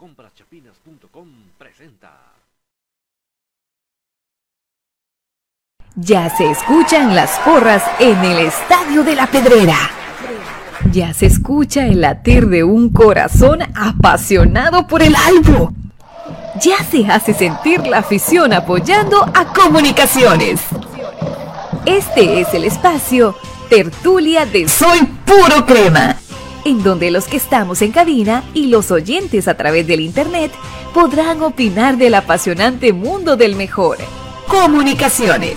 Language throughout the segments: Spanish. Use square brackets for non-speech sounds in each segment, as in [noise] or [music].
Compraschapinas.com presenta. Ya se escuchan las porras en el Estadio de la Pedrera. Ya se escucha el latir de un corazón apasionado por el albo. Ya se hace sentir la afición apoyando a comunicaciones. Este es el espacio Tertulia de Soy Puro Crema en donde los que estamos en cabina y los oyentes a través del Internet podrán opinar del apasionante mundo del mejor. Comunicaciones.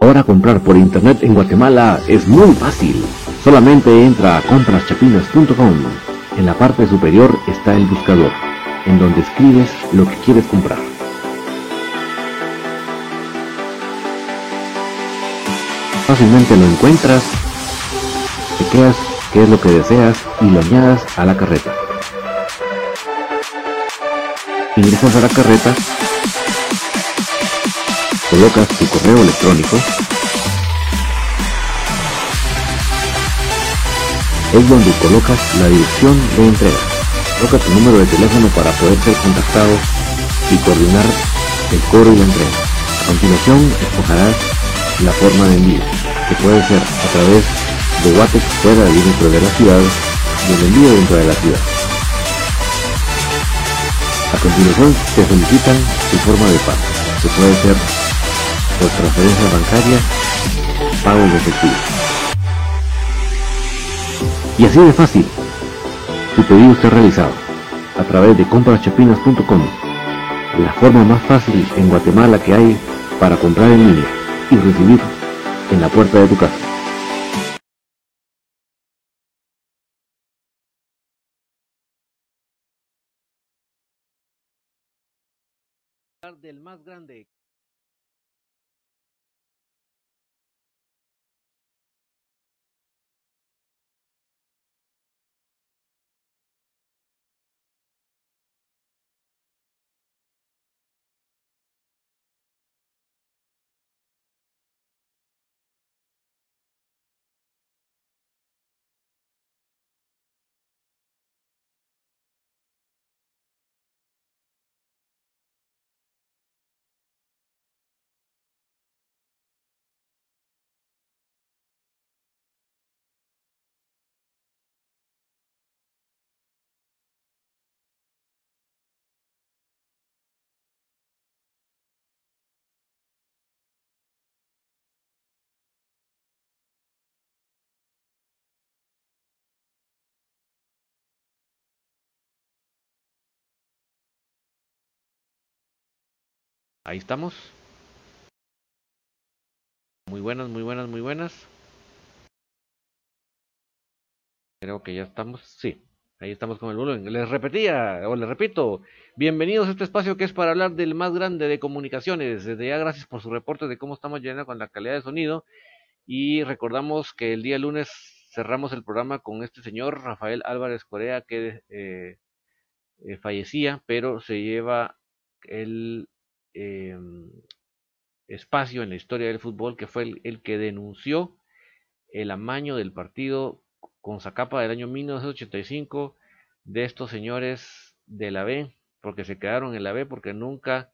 Ahora comprar por Internet en Guatemala es muy fácil. Solamente entra a compraschapinas.com. En la parte superior está el buscador, en donde escribes lo que quieres comprar. Fácilmente lo encuentras chequeas qué es lo que deseas y lo añadas a la carreta. Ingresas a la carreta, colocas tu correo electrónico, es donde colocas la dirección de entrega. Coloca tu número de teléfono para poder ser contactado y coordinar el cobro y la entrega. A continuación escogerás la forma de envío, que puede ser a través de Guatex fuera dentro de la ciudad y el envío dentro de la ciudad. A continuación te solicitan tu forma de pago, que puede ser por transferencia bancaria, pago de efectivo. Y así de fácil, tu pedido está realizado a través de compraschapinas.com, la forma más fácil en Guatemala que hay para comprar en línea y recibir en la puerta de tu casa. Del más grande. Ahí estamos. Muy buenas, muy buenas, muy buenas. Creo que ya estamos. Sí, ahí estamos con el volumen. Les repetía, o les repito, bienvenidos a este espacio que es para hablar del más grande de comunicaciones. Desde ya, gracias por su reporte de cómo estamos llenando con la calidad de sonido. Y recordamos que el día lunes cerramos el programa con este señor, Rafael Álvarez Corea, que eh, eh, fallecía, pero se lleva el eh, espacio en la historia del fútbol, que fue el, que denunció el amaño del partido con Zacapa del año 1985 de estos señores de la B, porque se quedaron en la B porque nunca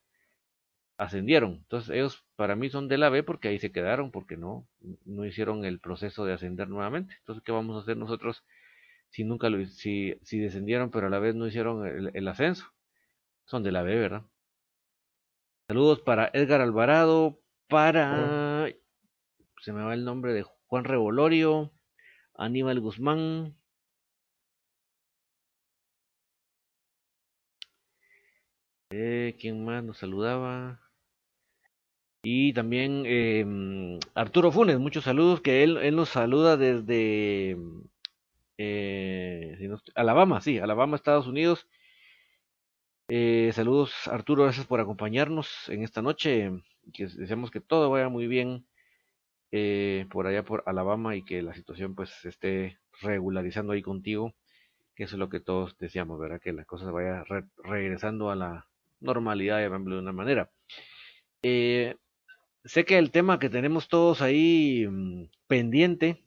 ascendieron. Entonces ellos para mí son de la B porque ahí se quedaron, porque no, no hicieron el proceso de ascender nuevamente. Entonces, ¿qué vamos a hacer nosotros si nunca lo si, si descendieron pero a la vez no hicieron el, el ascenso? Son de la B, ¿verdad? Saludos para Edgar Alvarado, para... Se me va el nombre de Juan Revolorio, Aníbal Guzmán. Eh, ¿Quién más nos saludaba? Y también eh, Arturo Funes, muchos saludos, que él, él nos saluda desde eh, Alabama, sí, Alabama, Estados Unidos. Eh, saludos Arturo, gracias por acompañarnos en esta noche. Que deseamos que todo vaya muy bien eh, por allá por Alabama y que la situación pues se esté regularizando ahí contigo, que eso es lo que todos deseamos, ¿verdad? Que las cosas vaya regresando a la normalidad, de una manera. Eh, sé que el tema que tenemos todos ahí mm, pendiente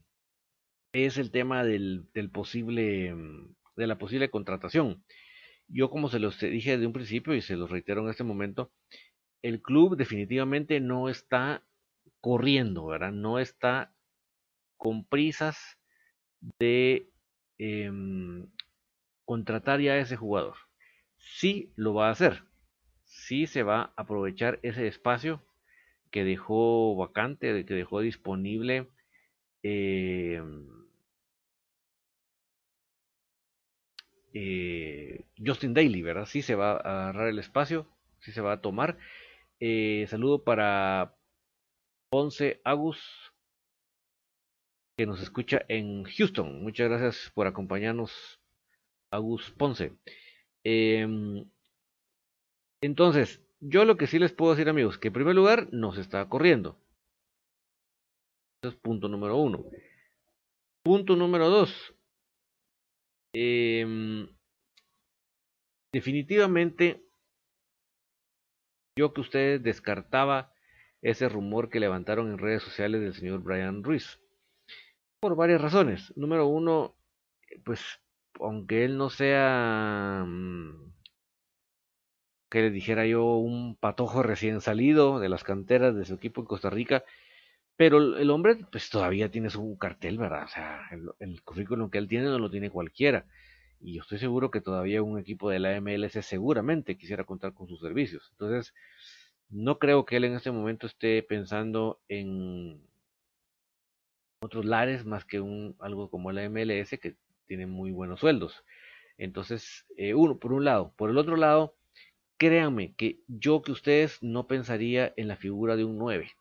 es el tema del, del posible mm, de la posible contratación. Yo como se los dije desde un principio y se los reitero en este momento, el club definitivamente no está corriendo, ¿verdad? No está con prisas de em, contratar ya a ese jugador. Sí lo va a hacer, sí se va a aprovechar ese espacio que dejó vacante, que dejó disponible em, eh, Justin Daly, ¿verdad? Sí se va a agarrar el espacio, sí se va a tomar. Eh, saludo para Ponce Agus, que nos escucha en Houston. Muchas gracias por acompañarnos, Agus Ponce. Em, entonces, yo lo que sí les puedo decir, amigos, que en primer lugar nos está corriendo. Eso es punto número uno. Punto número dos. Em, definitivamente, yo que ustedes descartaba ese rumor que levantaron en redes sociales del señor Brian Ruiz. Por varias razones. Número uno, pues, aunque él no sea, mm, que le dijera yo, un patojo recién salido de las canteras de su equipo en Costa Rica, pero el hombre, pues todavía tiene su cartel, ¿verdad? O sea, el, currículum que él tiene no lo tiene cualquiera. Y yo estoy seguro que todavía un equipo de la MLS seguramente quisiera contar con sus servicios. Entonces, no creo que él en este momento esté pensando en otros lares más que un algo como la MLS que tiene muy buenos sueldos. Entonces, eh, uno, por un lado. Por el otro lado, créanme que yo que ustedes no pensaría en la figura de un 9.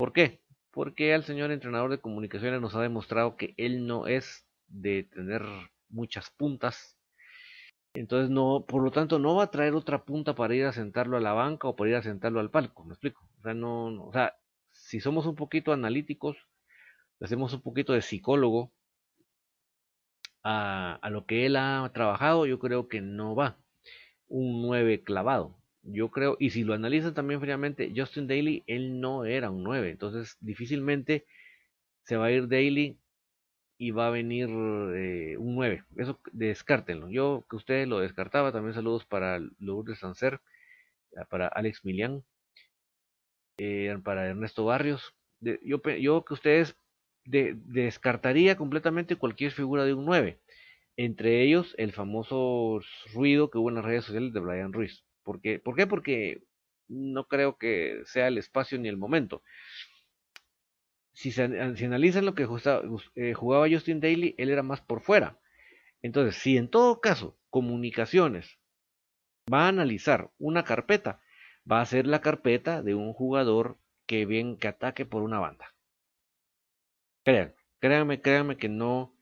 ¿Por qué? Porque el señor entrenador de comunicaciones nos ha demostrado que él no es de tener muchas puntas. Entonces no, por lo tanto, no va a traer otra punta para ir a sentarlo a la banca o para ir a sentarlo al palco, ¿me explico? O sea, no, o sea, si somos un poquito analíticos, hacemos un poquito de psicólogo a, a lo que él ha trabajado, yo creo que no va un 9 clavado. Yo creo, y si lo analizan también fríamente, Justin Daly, él no era un 9, entonces difícilmente se va a ir Daly y va a venir eh, un 9. Eso descártenlo. Yo que ustedes lo descartaba, también saludos para Lourdes Sancer, ah, para Alex Milian, eh, para Ernesto Barrios. yo, yo que ustedes descartaría completamente cualquier figura de un 9. Entre ellos el famoso ruido que hubo en las redes sociales de Brian Ruiz. Porque, ¿Por qué? Porque no creo que sea el espacio ni el momento. Si se analizan lo que eh, jugaba Justin Daly, él era más por fuera. Entonces, si en todo caso comunicaciones va a analizar una carpeta, va a ser la carpeta de un jugador que bien que ataque por una banda. Créanme, créanme, créanme que no,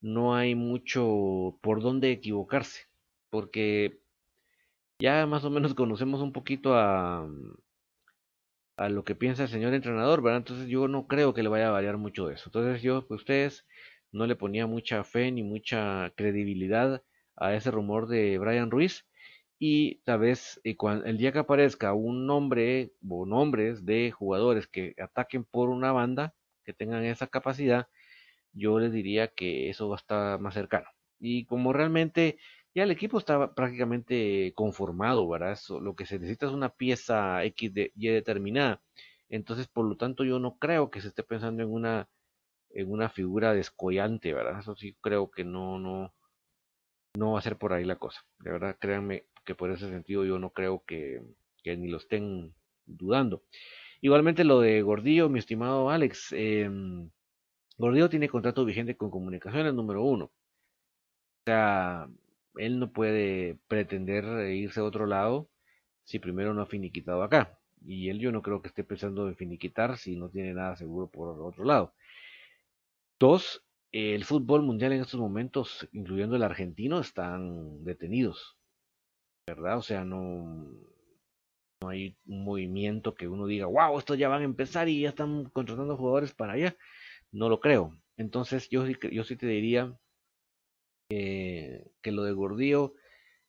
no hay mucho por dónde equivocarse, porque ya más o menos conocemos un poquito a, a lo que piensa el señor entrenador, ¿verdad? Entonces yo no creo que le vaya a variar mucho eso. Entonces yo, pues ustedes, no le ponía mucha fe ni mucha credibilidad a ese rumor de Brian Ruiz. Y tal vez y el día que aparezca un nombre o nombres de jugadores que ataquen por una banda, que tengan esa capacidad, yo les diría que eso va a estar más cercano. Y como realmente ya el equipo está prácticamente conformado, ¿verdad? lo que se necesita es una pieza X Y determinada. Entonces, por lo tanto, yo no creo que se esté pensando en una en una figura descollante, ¿verdad? Eso sí creo que no, no, no va a ser por ahí la cosa. De verdad, créanme que por ese sentido yo no creo que, que ni lo estén dudando. Igualmente lo de Gordillo, mi estimado Alex. Eh, Gordillo tiene contrato vigente con comunicaciones número uno. O sea, él no puede pretender irse a otro lado si primero no ha finiquitado acá. Y él yo no creo que esté pensando en finiquitar si no tiene nada seguro por otro lado. Dos, el fútbol mundial en estos momentos, incluyendo el argentino, están detenidos. ¿Verdad? O sea, no, no hay un movimiento que uno diga, wow, estos ya van a empezar y ya están contratando jugadores para allá. No lo creo. Entonces yo, yo sí te diría que lo de Gordillo,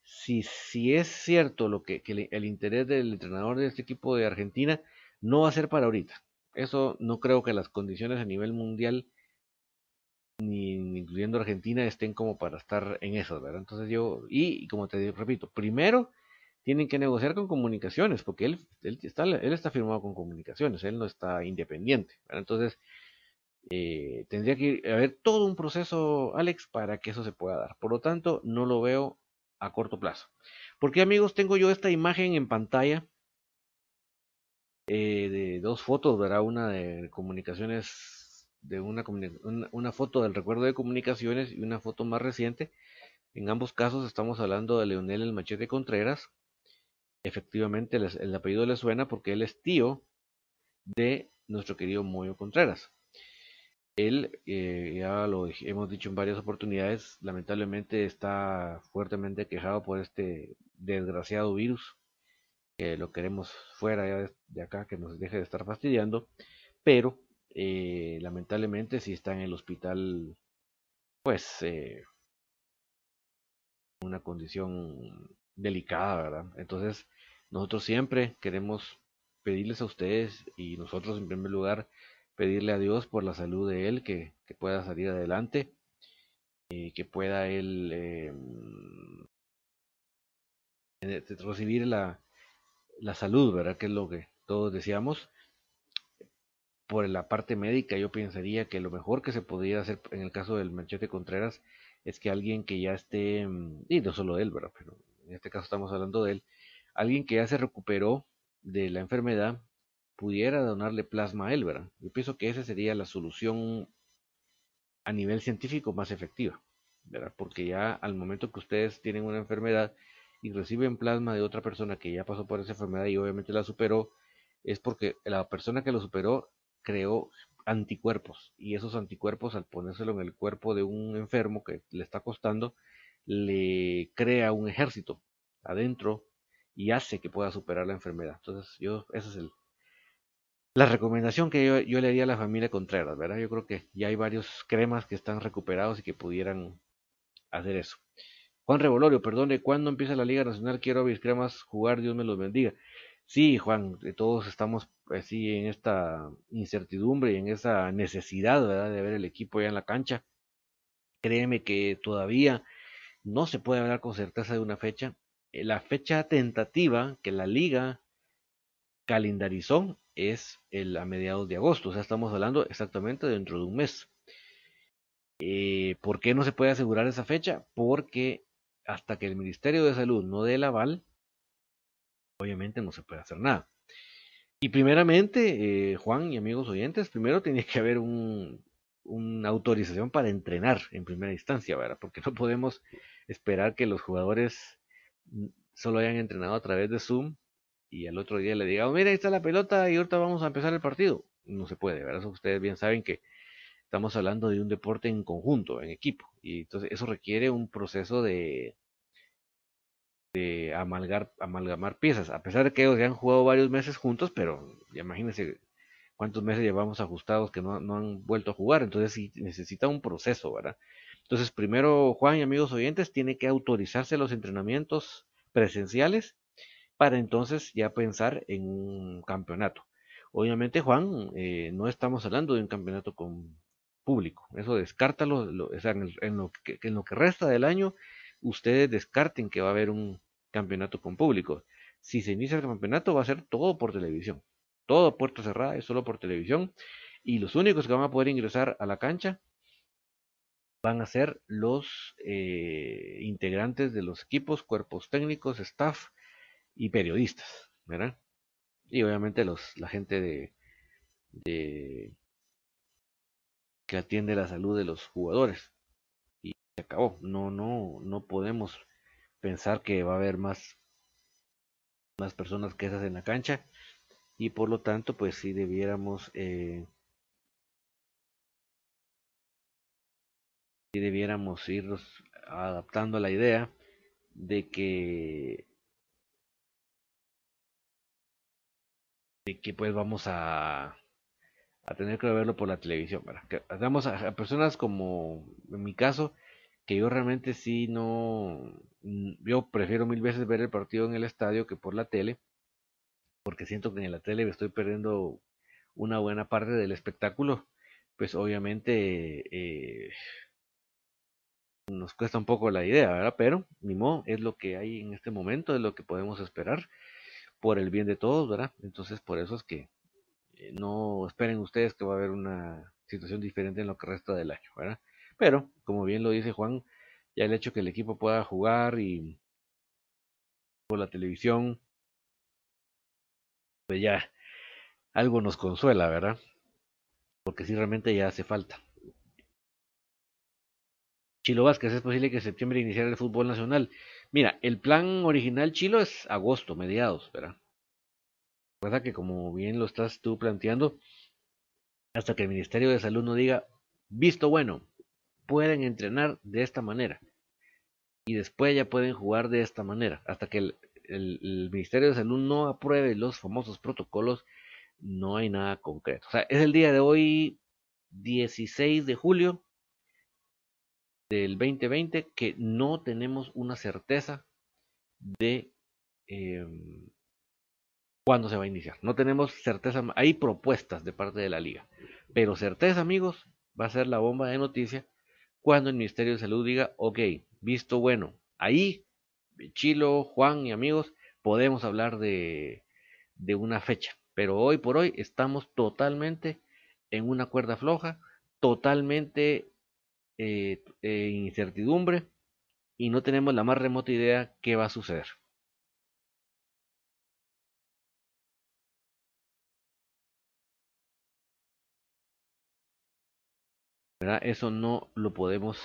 si, si es cierto lo que, el, interés del entrenador de este equipo de Argentina, no va a ser para ahorita. Eso no creo que las condiciones a nivel mundial ni incluyendo Argentina estén como para estar en eso, ¿verdad? Entonces yo, y, como te repito, primero tienen que negociar con comunicaciones, porque él, él, está, él está firmado con comunicaciones, él no está independiente. Entonces, eh, tendría que haber todo un proceso, Alex, para que eso se pueda dar. Por lo tanto, no lo veo a corto plazo. Porque amigos, tengo yo esta imagen en pantalla eh, de dos fotos, ¿verdad? Una de comunicaciones, de una, una, foto del recuerdo de comunicaciones y una foto más reciente. En ambos casos estamos hablando de Leonel el Machete Contreras. Efectivamente, el, apellido le suena porque él es tío de nuestro querido Moyo Contreras. Él, eh, ya lo hemos dicho en varias oportunidades, lamentablemente está fuertemente quejado por este desgraciado virus que lo queremos fuera de acá, que nos deje de estar fastidiando, pero eh, lamentablemente si está en el hospital, pues eh, una condición delicada, ¿verdad? Entonces, nosotros siempre queremos pedirles a ustedes y nosotros en primer lugar pedirle a Dios por la salud de él, que, pueda salir adelante, y que pueda él em, recibir la, la salud, ¿verdad? Que es lo que todos deseamos. Por la parte médica, yo pensaría que lo mejor que se podría hacer en el caso del Manchete Contreras es que alguien que ya esté, mm, y no solo él, ¿verdad? Pero en este caso estamos hablando de él, alguien que ya se recuperó de la enfermedad pudiera donarle plasma a él, ¿verdad? Yo pienso que esa sería la solución a nivel científico más efectiva, ¿verdad? Porque ya al momento que ustedes tienen una enfermedad y reciben plasma de otra persona que ya pasó por esa enfermedad y obviamente la superó, es porque la persona que lo superó creó anticuerpos y esos anticuerpos al ponérselo en el cuerpo de un enfermo que le está costando, le crea un ejército adentro y hace que pueda superar la enfermedad. Entonces, yo, esa es el, la recomendación que yo, le haría a la familia Contreras, ¿verdad? Yo creo que ya hay varios cremas que están recuperados y que pudieran hacer eso. Juan Revolorio, perdone, ¿cuándo empieza la Liga Nacional? Quiero a mis cremas jugar, Dios me los bendiga. Sí, Juan, eh, todos estamos así en esta incertidumbre y en esa necesidad ¿verdad? de ver el equipo ya en la cancha. Créeme que todavía no se puede hablar con certeza de una fecha. Eh, la fecha tentativa que la liga calendarizó es el, a mediados de agosto, o sea, estamos hablando exactamente dentro de un mes. Eh, ¿Por qué no se puede asegurar esa fecha? Porque hasta que el Ministerio de Salud no dé el aval, obviamente no se puede hacer nada. Y primeramente, eh, Juan y amigos oyentes, primero tiene que haber un, una autorización para entrenar en primera instancia, ¿verdad? Porque no podemos esperar que los jugadores solo hayan entrenado a través de Zoom y al otro día le digan, oh, mira, ahí está la pelota y ahorita vamos a empezar el partido. No se puede, ¿verdad? ustedes bien saben que estamos hablando de un deporte en conjunto, en equipo. Y entonces eso requiere un proceso de, de amalgar, amalgamar piezas. A pesar de que ellos ya han jugado varios meses juntos, pero imagínense cuántos meses llevamos ajustados que no, no han vuelto a jugar. Entonces sí necesita un proceso, ¿verdad? Entonces primero Juan y amigos oyentes tiene que autorizarse los entrenamientos presenciales para entonces ya pensar en un campeonato. Obviamente, Juan, eh, no estamos hablando de un campeonato con público. Eso descártalo, o sea, en, lo que, en lo que resta del año, ustedes descarten que va a haber un campeonato con público. Si se inicia el campeonato, va a ser todo por televisión. Todo puerta cerrada, es solo por televisión. Y los únicos que van a poder ingresar a la cancha van a ser los eh, integrantes de los equipos, cuerpos técnicos, staff y periodistas, ¿verdad? Y obviamente los, la gente de, de que atiende la salud de los jugadores. Y se acabó. No, no, no podemos pensar que va a haber más, más personas que esas en la cancha. Y por lo tanto, pues sí debiéramos eh, si debiéramos irnos adaptando a la idea de que de que pues vamos a tener que verlo por la televisión. Que a, personas como en mi caso, que yo realmente sí no, yo prefiero mil veces ver el partido en el estadio que por la tele, porque siento que en la tele me estoy perdiendo una buena parte del espectáculo. pues obviamente eh, nos cuesta un poco la idea, ¿verdad? Pero ni modo, es lo que hay en este momento, es lo que podemos esperar por el bien de todos, ¿verdad? Entonces por eso es que eh, no esperen ustedes que va a haber una situación diferente en lo que resta del año, ¿verdad? Pero, como bien lo dice Juan, ya el hecho que el equipo pueda jugar y por la televisión, pues ya algo nos consuela, ¿verdad? Porque sí, realmente ya hace falta. Chilo Vázquez, es posible que en septiembre iniciara el fútbol nacional. Mira, el plan original Chilo es agosto, mediados, ¿verdad? Recuerda que como bien lo estás tú planteando, hasta que el Ministerio de Salud no diga, visto bueno, pueden entrenar de esta manera. Y después ya pueden jugar de esta manera. Hasta que el, el Ministerio de Salud no apruebe los famosos protocolos, no hay nada concreto. O sea, es el día de hoy, 16 de julio, del 2020 que no tenemos una certeza de eh, cuándo se va a iniciar. No tenemos certeza, hay propuestas de parte de la liga, pero certeza amigos va a ser la bomba de noticia cuando el Ministerio de Salud diga, ok, visto bueno, ahí Chilo, Juan y amigos, podemos hablar de, de una fecha, pero hoy por hoy estamos totalmente en una cuerda floja, totalmente eh, eh, incertidumbre y no tenemos la más remota idea qué va a suceder. Eso no lo podemos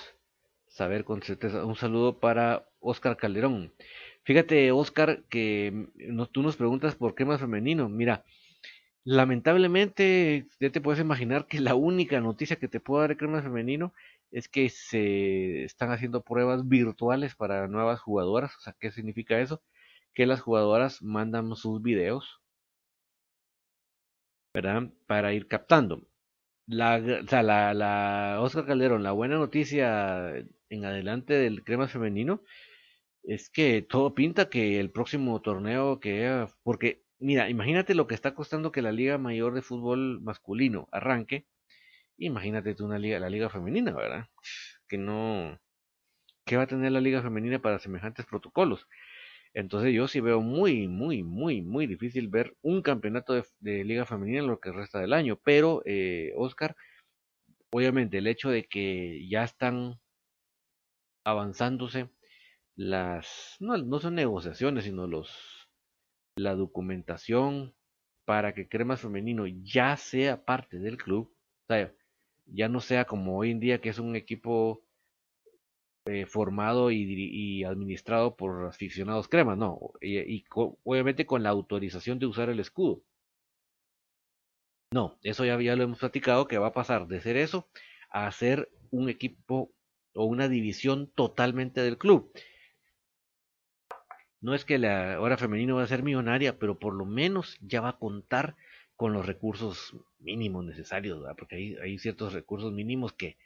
saber con certeza. Un saludo para Oscar Calderón. Fíjate, Oscar, que tú nos preguntas por qué más femenino. Mira, lamentablemente, ya te puedes imaginar que la única noticia que te puedo dar de crema femenino es que se están haciendo pruebas virtuales para nuevas jugadoras. O sea, ¿qué significa eso? Que las jugadoras mandan sus videos, ¿verdad? Para ir captando. La, Oscar Calderón, la buena noticia en adelante del crema femenino es que todo pinta que el próximo torneo que porque mira, imagínate lo que está costando que la Liga Mayor de Fútbol Masculino arranque Imagínate tú una liga, la liga femenina, ¿verdad? Que no, ¿qué va a tener la liga femenina para semejantes protocolos? Entonces yo sí veo muy, muy, muy, muy difícil ver un campeonato de, liga femenina en lo que resta del año. Pero, eh, Oscar, obviamente el hecho de que ya están avanzándose las, no, no son negociaciones, sino los, la documentación para que Cremas Femenino ya sea parte del club. Ya no sea como hoy en día que es un equipo eh, formado y, administrado por aficionados cremas, no, y, obviamente con la autorización de usar el escudo. No, eso ya, ya lo hemos platicado que va a pasar de ser eso a ser un equipo o una división totalmente del club. No es que la hora femenino va a ser millonaria, pero por lo menos ya va a contar con los recursos mínimos necesarios, porque hay, ciertos recursos mínimos que,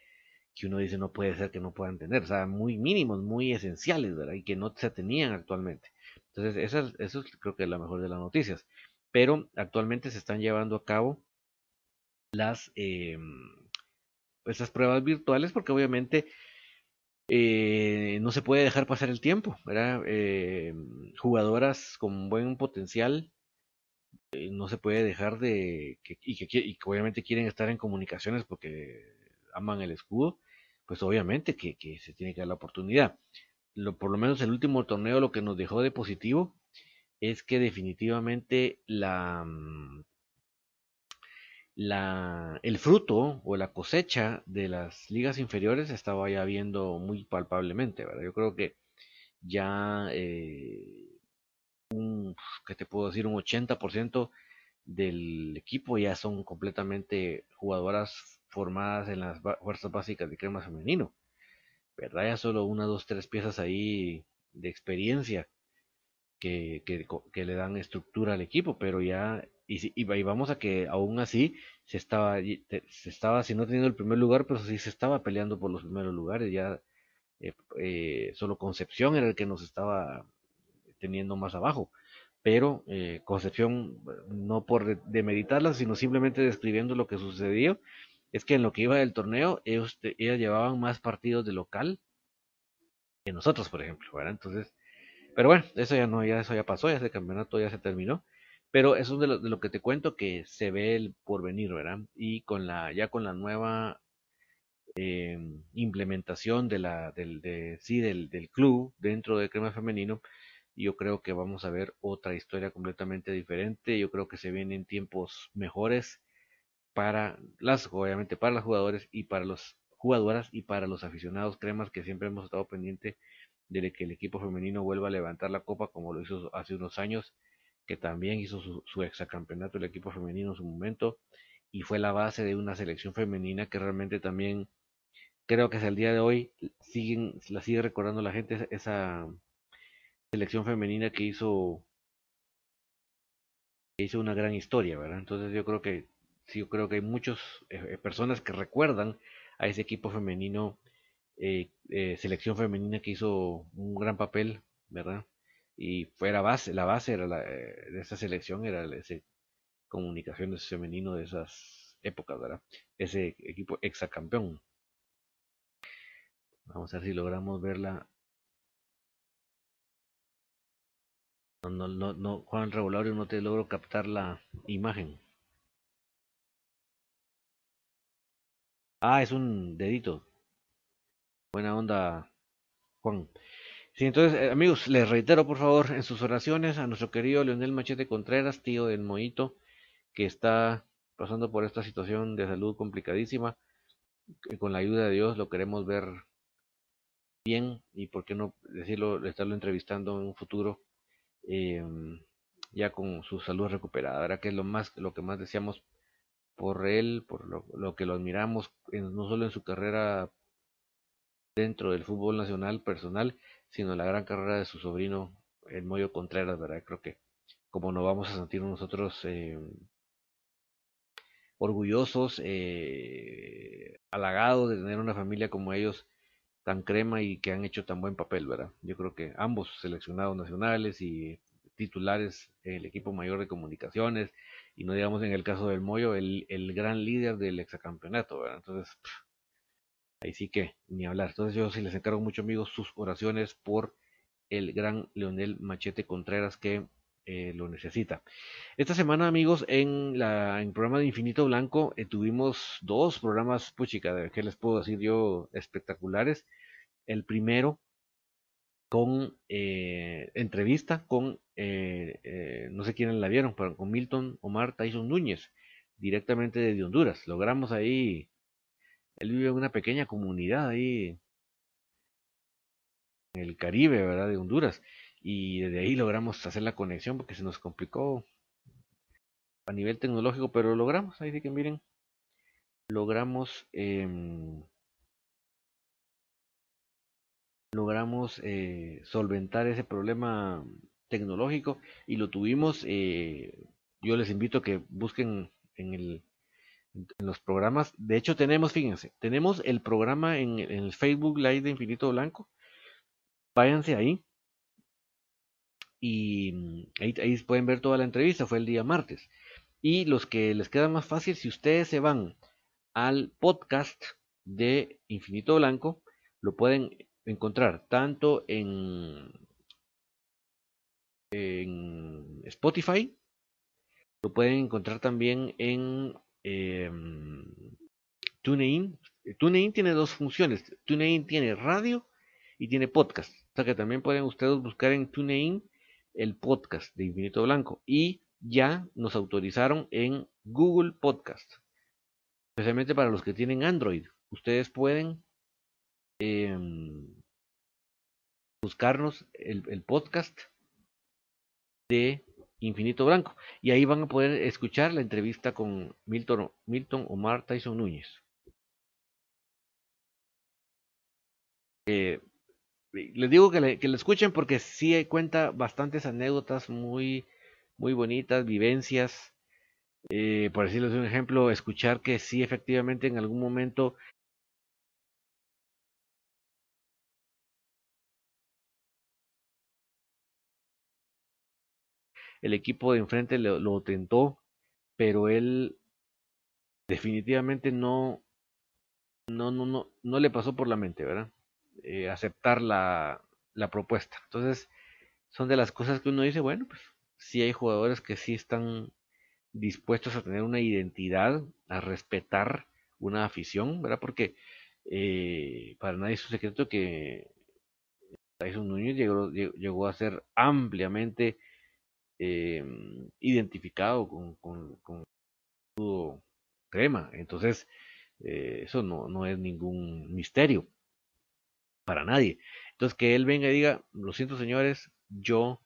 que uno dice no puede ser que no puedan tener, o sea, muy mínimos, muy esenciales, ¿verdad? Y que no se tenían actualmente. Entonces, eso, eso creo que es la mejor de las noticias. Pero actualmente se están llevando a cabo las eh, esas pruebas virtuales porque obviamente eh, no se puede dejar pasar el tiempo. Eh, jugadoras con buen potencial no se puede dejar de que, y, que, obviamente quieren estar en comunicaciones porque aman el escudo, pues obviamente que, que se tiene que dar la oportunidad. Lo, por lo menos el último torneo lo que nos dejó de positivo es que definitivamente la, mm, la, el fruto o la cosecha de las ligas inferiores estaba ya viendo muy palpablemente, ¿verdad? Yo creo que ya eh, un, ¿qué te puedo decir? Un 80% del equipo ya son completamente jugadoras formadas en las fuerzas básicas de crema femenino. ¿Verdad? Ya solo una, dos, tres piezas ahí de experiencia que, que, le dan estructura al equipo, pero ya, y, y, vamos a que aún así se estaba, se estaba, si no teniendo el primer lugar, pero sí se estaba peleando por los primeros lugares, ya eh, eh, solo Concepción era el que nos estaba teniendo más abajo. Pero eh, Concepción, no por demeritarla, sino simplemente describiendo lo que sucedió, es que en lo que iba del torneo, ellos, ellas llevaban más partidos de local que nosotros, por ejemplo, ¿verdad? Entonces, pero bueno, eso ya no, eso ya pasó, ya ese campeonato ya se terminó. Pero eso es de lo, de lo que te cuento que se ve el porvenir, ¿verdad? Y con la, ya con la nueva eh, implementación de la, del, de, sí, del, del club dentro de Crema Femenino, yo creo que vamos a ver otra historia completamente diferente. Yo creo que se vienen tiempos mejores para las, obviamente para los jugadores y para los jugadoras y para los aficionados cremas que siempre hemos estado pendiente de que el equipo femenino vuelva a levantar la copa como lo hizo hace unos años, que también hizo su, su exacampeonato el equipo femenino en su momento y fue la base de una selección femenina que realmente también creo que hasta el día de hoy siguen, la sigue recordando la gente esa selección femenina que hizo hizo una gran historia, ¿verdad? Entonces yo creo que sí, yo creo que hay muchas eh, personas que recuerdan a ese equipo femenino, eh, eh, selección femenina que hizo un gran papel, ¿verdad? Y fue la base, la base era la, de esa selección era ese comunicaciones femenino de esas épocas, ¿verdad? Ese equipo exacampeón. Vamos a ver si logramos verla. No, no, no, Juan Revolario, no te logro captar la imagen. Ah, es un dedito. Buena onda, Juan. Sí, entonces, eh, amigos, les reitero por favor en sus oraciones a nuestro querido Leonel Machete Contreras, tío del Moito, que está pasando por esta situación de salud complicadísima. Que con la ayuda de Dios lo queremos ver bien y por qué no decirlo, estarlo entrevistando en un futuro eh, ya con su salud recuperada, ¿verdad? Que es lo más, lo que más deseamos por él, por lo, que lo admiramos, en, no solo en su carrera dentro del fútbol nacional personal, sino la gran carrera de su sobrino, el Moyo Contreras, ¿verdad? Creo que como nos vamos a sentir nosotros eh, orgullosos, eh, halagados de tener una familia como ellos tan crema y que han hecho tan buen papel, ¿verdad? Yo creo que ambos seleccionados nacionales y titulares en el equipo mayor de comunicaciones y no digamos en el caso del Moyo, el, el gran líder del exacampeonato, ¿verdad? Entonces, pff, ahí sí que ni hablar. Entonces yo sí les encargo mucho amigos sus oraciones por el gran Leonel Machete Contreras que eh, lo necesita. Esta semana, amigos, en, la, en programa de Infinito Blanco eh, tuvimos dos programas, puchica, ¿qué les puedo decir yo? Espectaculares. El primero con eh, entrevista con, no sé quiénes la vieron, pero con Milton Omar Tyson Núñez, directamente desde Honduras. Logramos ahí, él vive en una pequeña comunidad ahí en el Caribe, ¿verdad? De Honduras y desde ahí logramos hacer la conexión porque se nos complicó a nivel tecnológico, pero lo logramos, ahí sí que miren, logramos eh, logramos eh, solventar ese problema tecnológico y lo tuvimos, eh, yo les invito a que busquen en el en los programas, de hecho tenemos, fíjense, tenemos el programa en, en el Facebook Live de Infinito Blanco, váyanse ahí, y ahí, ahí, pueden ver toda la entrevista, fue el día martes. Y los que les queda más fácil, si ustedes se van al podcast de Infinito Blanco, lo pueden encontrar tanto en, Spotify, lo pueden encontrar también en eh, TuneIn. TuneIn tiene dos funciones. TuneIn tiene radio y tiene podcast. O sea que también pueden ustedes buscar en TuneIn el podcast de Infinito Blanco y ya nos autorizaron en Google Podcast, especialmente para los que tienen Android. Ustedes pueden eh, buscarnos el, el, podcast de Infinito Blanco y ahí van a poder escuchar la entrevista con Milton, Milton Omar Tyson Núñez. Eh, les digo que le, que le escuchen porque sí cuenta bastantes anécdotas muy, muy bonitas, vivencias. Eh, por decirles un ejemplo, escuchar que sí efectivamente en algún momento el equipo de enfrente lo, lo tentó, pero él definitivamente no, no, no, no, no le pasó por la mente, ¿verdad? Eh, aceptar la, la propuesta. Entonces, son de las cosas que uno dice, bueno, pues sí hay jugadores que sí están dispuestos a tener una identidad, a respetar una afición, ¿verdad? Porque eh, para nadie es un secreto que Tyson Núñez llegó, llegó a ser ampliamente eh, identificado con, con, con crema. Entonces, eh, eso no, no es ningún misterio para nadie. Entonces, que él venga y diga, lo siento señores, yo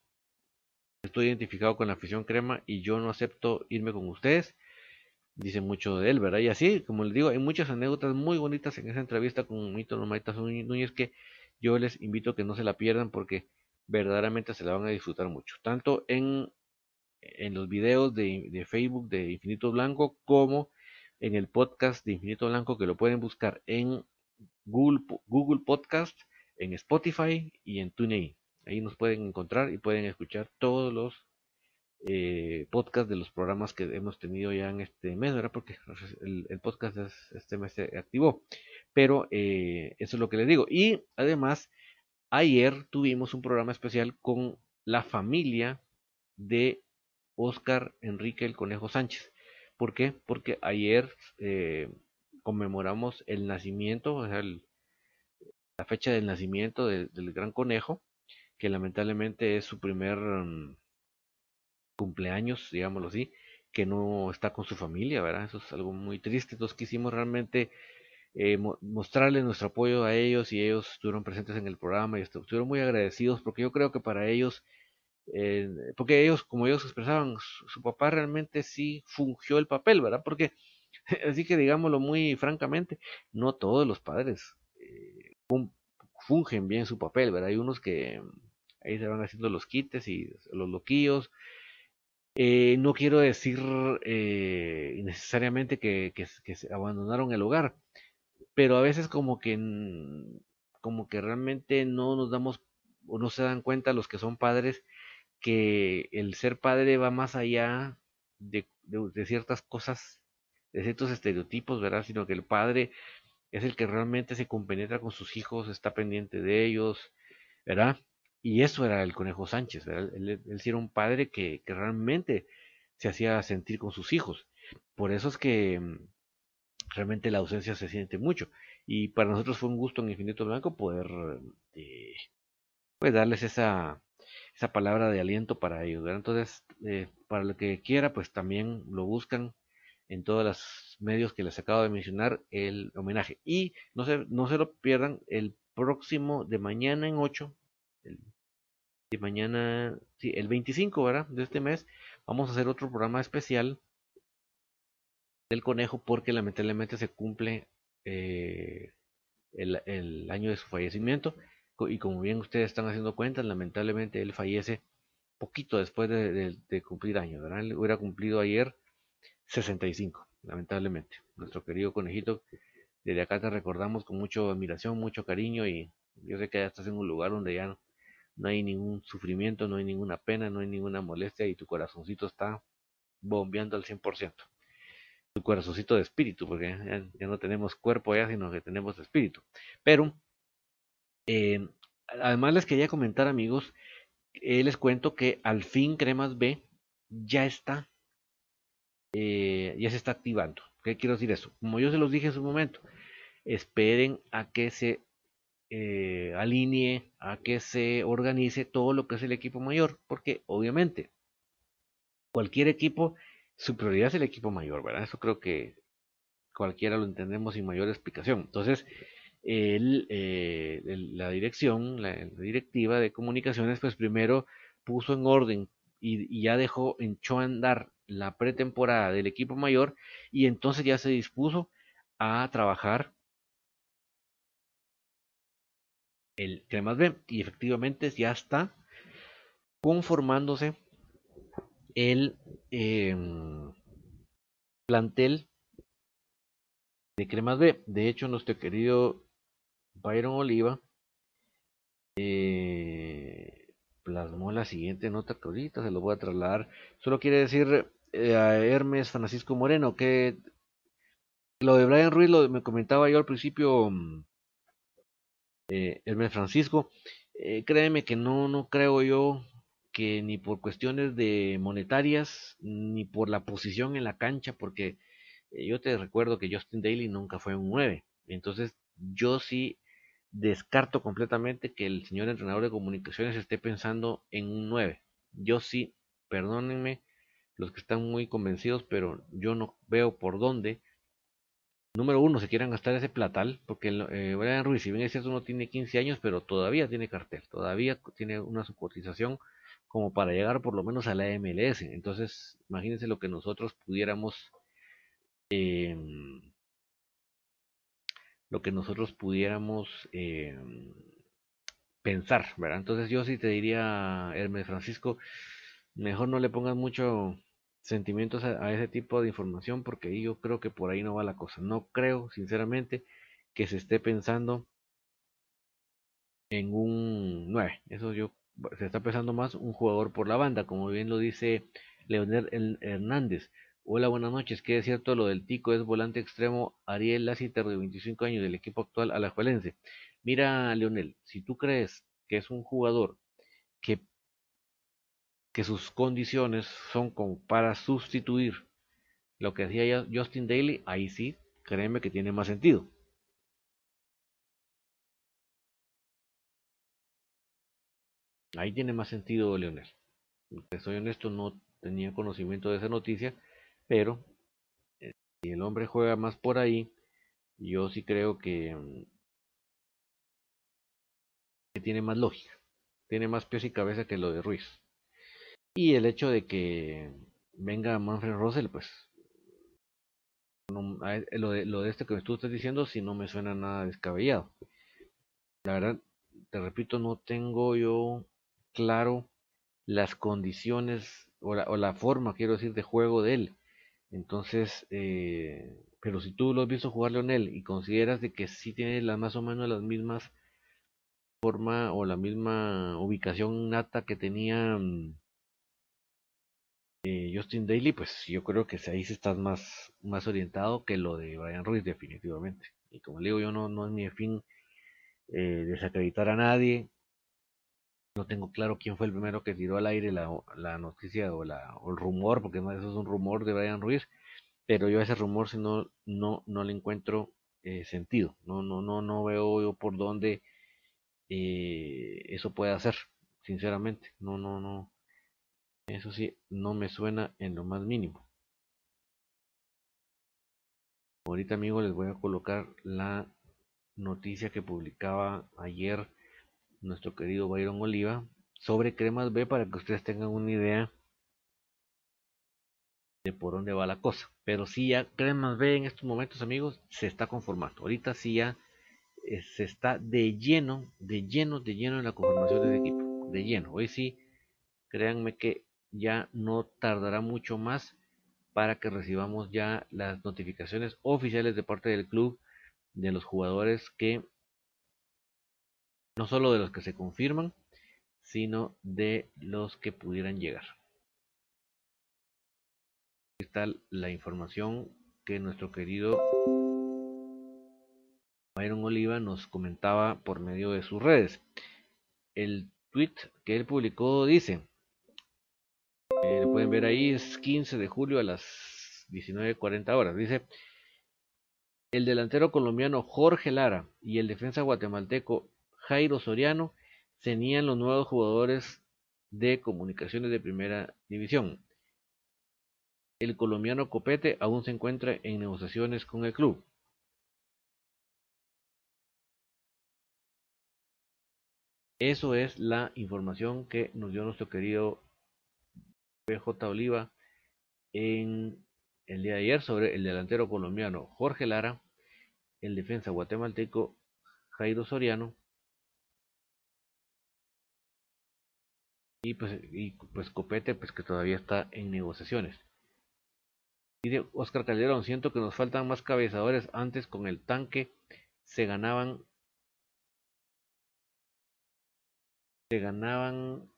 estoy identificado con la afición crema y yo no acepto irme con ustedes. Dice mucho de él, ¿verdad? Y así, como les digo, hay muchas anécdotas muy bonitas en esa entrevista con Mito Nomaitas Núñez que yo les invito a que no se la pierdan porque verdaderamente se la van a disfrutar mucho. Tanto en, en los videos de, de Facebook de Infinito Blanco como en el podcast de Infinito Blanco que lo pueden buscar en Google, Google Podcast, en Spotify y en TuneIn. Ahí nos pueden encontrar y pueden escuchar todos los eh, podcasts de los programas que hemos tenido ya en este mes, ¿verdad? Porque el, podcast este mes se activó. Pero eh, eso es lo que les digo. Y además, ayer tuvimos un programa especial con la familia de Oscar Enrique el Conejo Sánchez. ¿Por qué? Porque ayer eh, conmemoramos el nacimiento, o sea, la fecha del nacimiento del gran conejo, que lamentablemente es su primer mm, cumpleaños, digámoslo así, que no está con su familia, ¿verdad? Eso es algo muy triste. Entonces quisimos realmente eh, mostrarles nuestro apoyo a ellos y ellos estuvieron presentes en el programa y estuvieron muy agradecidos porque yo creo que para ellos eh, porque ellos, como ellos expresaban, su, papá realmente sí fungió el papel, ¿verdad? Porque, [laughs] así que digámoslo muy francamente, no todos los padres eh, fungen bien su papel, ¿verdad? Hay unos que ahí se van haciendo los quites y los loquillos. Eh, no quiero decir necesariamente que, que abandonaron el hogar, pero a veces como que como que realmente no nos damos o no se dan cuenta los que son padres que el ser padre va más allá de, ciertas cosas, de ciertos estereotipos, ¿verdad? Sino que el padre es el que realmente se compenetra con sus hijos, está pendiente de ellos, ¿verdad? Y eso era el Conejo Sánchez, ¿verdad? Él, sí era un padre que, que, realmente se hacía sentir con sus hijos. Por eso es que mm, realmente la ausencia se siente mucho. Y para nosotros fue un gusto en Infinito Blanco poder eh, pues darles esa, esa palabra de aliento para ellos. Entonces, eh, para lo que quiera, pues también lo buscan en todos los medios que les acabo de mencionar el homenaje. Y no se, no se lo pierdan el próximo de mañana en 8, el, de mañana, el 25, ¿verdad? De este mes, vamos a hacer otro programa especial del conejo porque lamentablemente se cumple eh, el, el año de su fallecimiento y como bien ustedes están haciendo cuenta, lamentablemente él fallece poquito después de, cumplir años, ¿verdad? Hubiera cumplido ayer 65, lamentablemente. Nuestro querido conejito, desde acá te recordamos con mucha admiración, mucho cariño y yo sé que ya estás en un lugar donde ya no, hay ningún sufrimiento, no hay ninguna pena, no hay ninguna molestia y tu corazoncito está bombeando al 100%. Tu corazoncito de espíritu, porque ya, ya no tenemos cuerpo ya, sino que tenemos espíritu. Pero eh, además les quería comentar amigos, eh, les cuento que al fin Cremas B ya está, eh, ya se está activando. ¿Qué quiero decir eso? Como yo se los dije en su momento, esperen a que se alinee, a que se organice todo lo que es el equipo mayor, porque obviamente cualquier equipo, su prioridad es el equipo mayor, ¿verdad? Eso creo que cualquiera lo entendemos sin mayor explicación. Entonces, eh, la dirección, la, directiva de comunicaciones, pues primero puso en orden y, ya dejó, echó a andar la pretemporada del equipo mayor y entonces ya se dispuso a trabajar el Cremas B y efectivamente ya está conformándose el em, plantel de Cremas B. De hecho, nuestro querido Byron Oliva eh, plasmó la siguiente nota que ahorita se lo voy a trasladar. Solo quiere decir a Hermes Francisco Moreno que lo de Brian Ruiz lo me comentaba yo al principio, mm, eh, Hermes Francisco. Eh, créeme que no, no creo yo que ni por cuestiones de monetarias, ni por la posición en la cancha, porque eh, yo te recuerdo que Justin Daly nunca fue un 9. Entonces, yo sí descarto completamente que el señor entrenador de comunicaciones esté pensando en un 9. Yo sí, perdónenme los que están muy convencidos, pero yo no veo por dónde. Número uno, se quieran gastar ese platal, porque eh, Brian Ruiz, si bien es cierto, no tiene 15 años, pero todavía tiene cartel, todavía tiene una subcotización como para llegar por lo menos a la MLS. Entonces, imagínense lo que nosotros pudiéramos eh, lo que nosotros pudiéramos eh, pensar, ¿verdad? Entonces yo sí te diría, Hermes Francisco, mejor no le pongas mucho sentimientos a, ese tipo de información porque yo creo que por ahí no va la cosa. No creo, sinceramente, que se esté pensando en un 9. Eso yo se está pensando más un jugador por la banda, como bien lo dice Leonel Hernández. Hola, buenas noches. ¿Qué es cierto lo del Tico? Es volante extremo Ariel Lassiter de 25 años del equipo actual alajuelense. Mira, Leonel, si tú crees que es un jugador que, que sus condiciones son como para sustituir lo que hacía Justin Daly, ahí sí, créeme que tiene más sentido. Ahí tiene más sentido, Leonel. Soy honesto, no tenía conocimiento de esa noticia pero eh, si el hombre juega más por ahí, yo sí creo que, mm, que tiene más lógica, tiene más pies y cabeza que lo de Ruiz. Y el hecho de que venga Manfred Russell, pues lo, de, lo de este que tú estás diciendo, si no me suena nada descabellado. La verdad, te repito, no tengo yo claro las condiciones o la, o la forma, quiero decir, de juego de él. Entonces, eh, pero si tú lo has visto jugar Leonel y consideras de que sí tiene las más o menos las mismas forma o la misma ubicación nata que tenía mm, eh, Justin Daly, pues yo creo que ahí sí estás más, más orientado que lo de Brian Ruiz definitivamente. Y como le digo, yo no, no es mi fin eh, desacreditar a nadie, no tengo claro quién fue el primero que tiró al aire la, la noticia o, la, o el rumor, porque eso es un rumor de Brian Ruiz, pero yo a ese rumor si no, no, no le encuentro eh, sentido, no, no, no, no veo yo por dónde eh, eso puede hacer, sinceramente, no, no, no, eso sí, no me suena en lo más mínimo. Ahorita amigos les voy a colocar la noticia que publicaba ayer nuestro querido Byron Oliva, sobre cremas B para que ustedes tengan una idea de por dónde va la cosa. Pero si ya cremas B en estos momentos, amigos, se está conformando. Ahorita sí ya eh, se está de lleno, de lleno, de lleno en la conformación del equipo. De lleno. Hoy sí, créanme que ya no tardará mucho más para que recibamos ya las notificaciones oficiales de parte del club de los jugadores que no solo de los que se confirman, sino de los que pudieran llegar. Aquí está la información que nuestro querido Byron Oliva nos comentaba por medio de sus redes. El tweet que él publicó dice, eh, pueden ver ahí, es 15 de julio a las 19.40 horas. Dice, el delantero colombiano Jorge Lara y el defensa guatemalteco Jairo Soriano serían los nuevos jugadores de comunicaciones de primera división. El colombiano Copete aún se encuentra en negociaciones con el club. Eso es la información que nos dio nuestro querido PJ Oliva en el día de ayer sobre el delantero colombiano Jorge Lara, el defensa guatemalteco Jairo Soriano y pues, y pues Copete pues que todavía está en negociaciones. Dice Oscar Calderón, siento que nos faltan más cabezadores antes con el tanque se ganaban se ganaban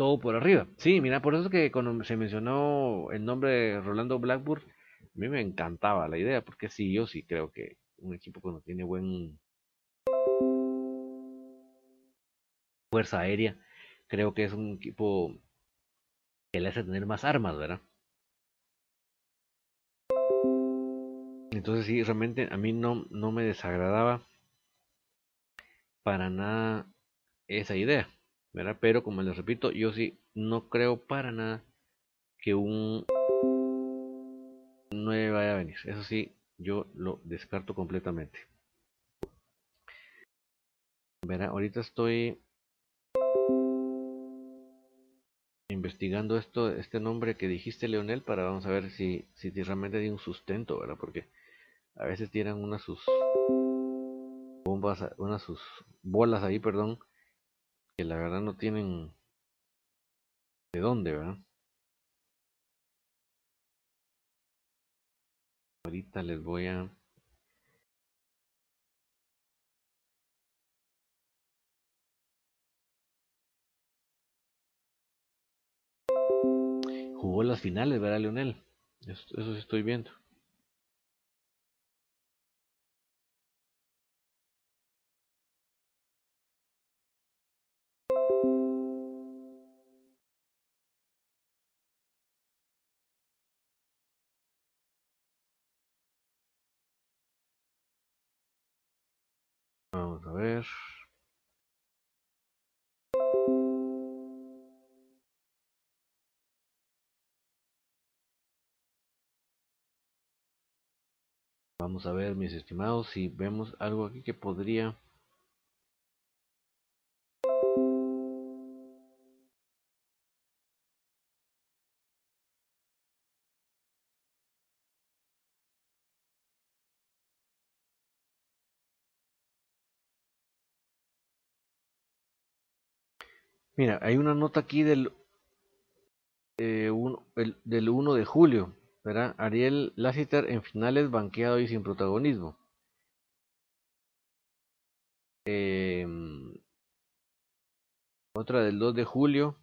todo por arriba. Sí, mira, por eso es que cuando se mencionó el nombre de Rolando Blackburn, mí me encantaba la idea, porque sí, yo sí creo que un equipo cuando tiene buen fuerza aérea, creo que es un equipo que le hace tener más armas, ¿verdad? Entonces sí, realmente a mí no, no me desagradaba para nada esa idea, Pero como les repito, yo sí no creo para nada que un 9 vaya a venir. Eso sí, yo lo descarto completamente. Verá, ahorita estoy investigando esto, este nombre que dijiste, Leonel, para vamos a ver si, si realmente tiene un sustento, ¿verdad? Porque a veces tienen unas sus bombas, unas sus bolas ahí, perdón, que la verdad no tienen de dónde, ¿verdad? Ahorita les voy a jugó las finales, ¿verdad, Leonel? Eso, eso estoy viendo. Vamos a ver, mis estimados, si vemos algo aquí que podría... Mira, hay una nota aquí del, eh, el, del 1 de julio. Ariel Lassiter en finales banqueado y sin protagonismo. Em, otra del 2 de julio.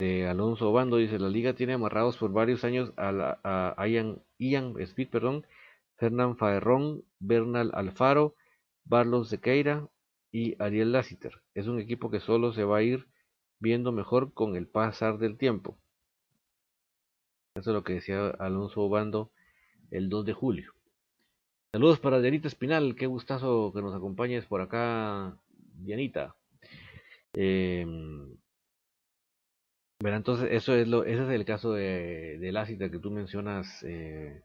De Alonso Bando dice la liga tiene amarrados por varios años a, a Ian, Ian Speed, perdón, Fernán Faerrón, Bernal Alfaro, Barlos Sequeira y Ariel Lassiter. Es un equipo que solo se va a ir viendo mejor con el pasar del tiempo. Eso es lo que decía Alonso Obando el 2 de julio. Saludos para Dianita Espinal, qué gustazo que nos acompañes por acá, Dianita. Eh, entonces eso es lo, ese es el caso de, de que tú mencionas, eh,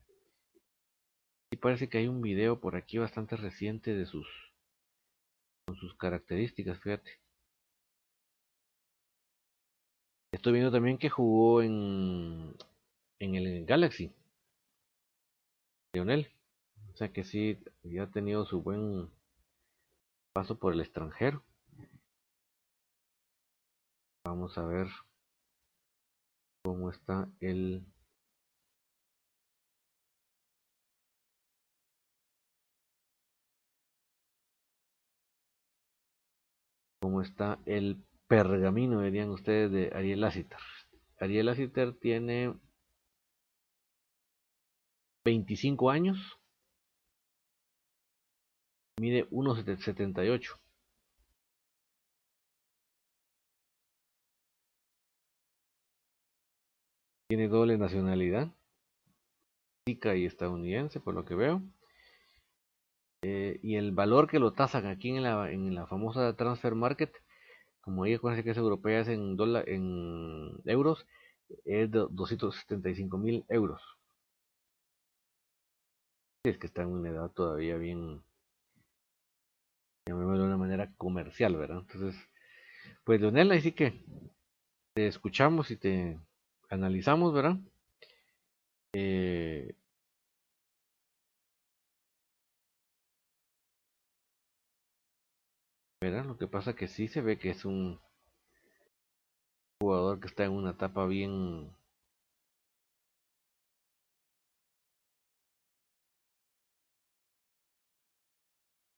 y parece que hay un video por aquí bastante reciente de sus con sus características, fíjate. Estoy viendo también que jugó en en el Galaxy. Lionel. O sea que sí, ya ha tenido su buen paso por el extranjero. Vamos a ver cómo está el cómo está el pergamino, dirían ustedes, de Ariel Lassiter. Ariel Lassiter tiene 25 años, mide 1,78. Tiene doble nacionalidad, y estadounidense, por lo que veo. Eh, y el valor que lo tasan aquí en la, en la famosa transfer market, como ella conoce que es europea, es en, dólar, en euros, es de 275 mil euros. Es que está en una edad todavía bien, llamémoslo de una manera comercial, ¿verdad? Entonces, pues Leonel, ahí sí que te escuchamos y te analizamos, ¿verdad? Eh, Lo que pasa que sí se ve que es un jugador que está en una etapa bien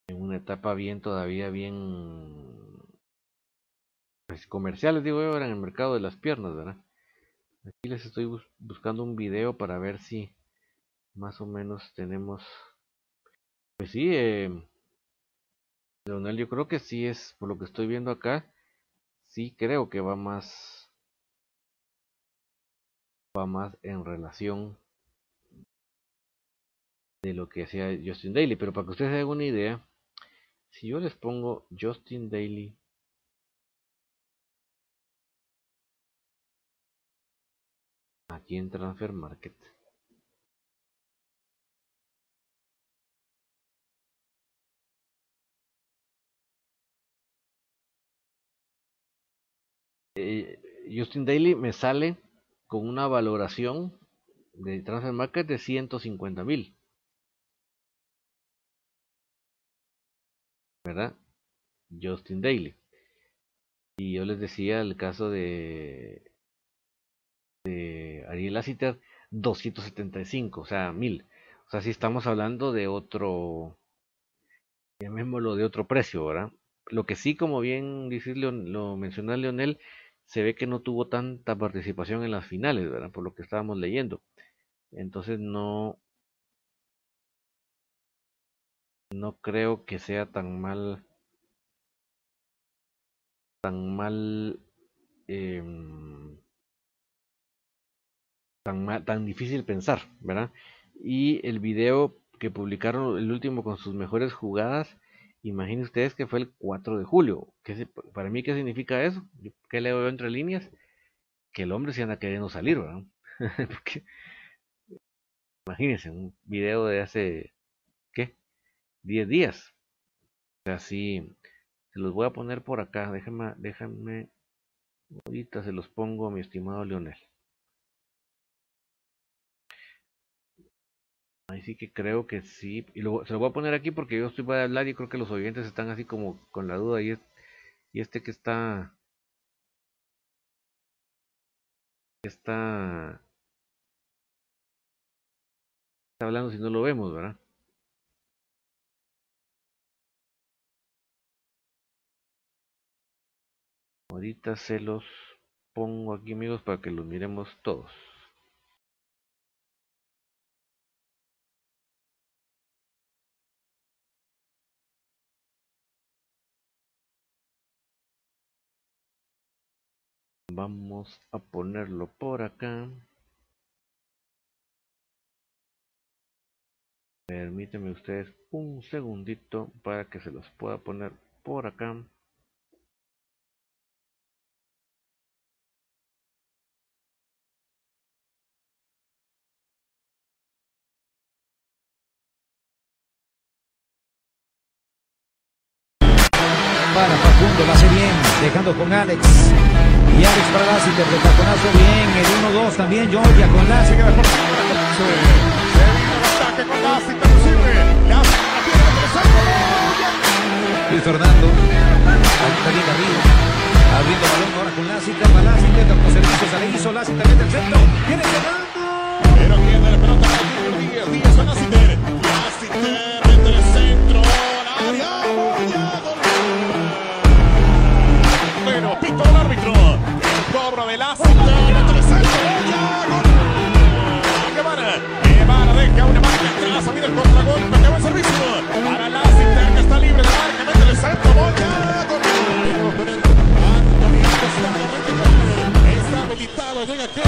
en una etapa bien todavía bien pues, comerciales, digo yo, en el mercado de las piernas, ¿verdad? Aquí les estoy buscando un video para ver si más o menos tenemos pues sí, eh, Leonel, yo creo que sí es, por lo que estoy viendo acá, sí creo que va más, va más en relación de lo que hacía Justin Daly. Pero para que ustedes se hagan una idea, si yo les pongo Justin Daly aquí en Transfer Market, Eh, Justin Daly me sale con una valoración de Transfer Market de 150 mil. ¿Verdad? Justin Daly. Y yo les decía el caso de, Ariel Lassiter, 275, o sea, mil. O sea, si estamos hablando de otro, llamémoslo de otro precio, ¿verdad? Lo que sí, como bien decirlo, lo mencionó Leonel, se ve que no tuvo tanta participación en las finales, ¿verdad? Por lo que estábamos leyendo. Entonces no, no creo que sea tan mal, tan mal, em, tan mal, tan difícil pensar, ¿verdad? Y el video que publicaron el último con sus mejores jugadas Imaginen ustedes que fue el 4 de julio. ¿Qué, para mí, ¿qué significa eso? ¿Qué leo entre líneas? Que el hombre se anda queriendo salir, ¿verdad? [laughs] imagínense, un video de hace, ¿qué? 10 días. O sea, sí, se los voy a poner por acá. Déjenme, déjenme, ahorita se los pongo, mi estimado Leonel. Ahí sí que creo que sí. Y luego se lo voy a poner aquí porque yo estoy para hablar y creo que los oyentes están así como con la duda. Y, y este que está. Está. Está hablando si no lo vemos, ¿verdad? Ahorita se los pongo aquí amigos para que los miremos todos. Vamos a ponerlo por acá. Permítanme ustedes un segundito para que se los pueda poner por acá. Para Facundo, lo hace bien, dejando con Alex. Y Alex para Lassiter de taconazo bien. El 1-2 también Georgia con Lassiter. Se viene el ataque con. Luis Fernando. Bien arriba. Abriendo balón ahora con Lassiter. Para Lassiter. Tanto servicios se le hizo. Lassiter mete el centro. Viene cerrando. Pero tiene la pelota. Díaz. Está habilitado, llega se.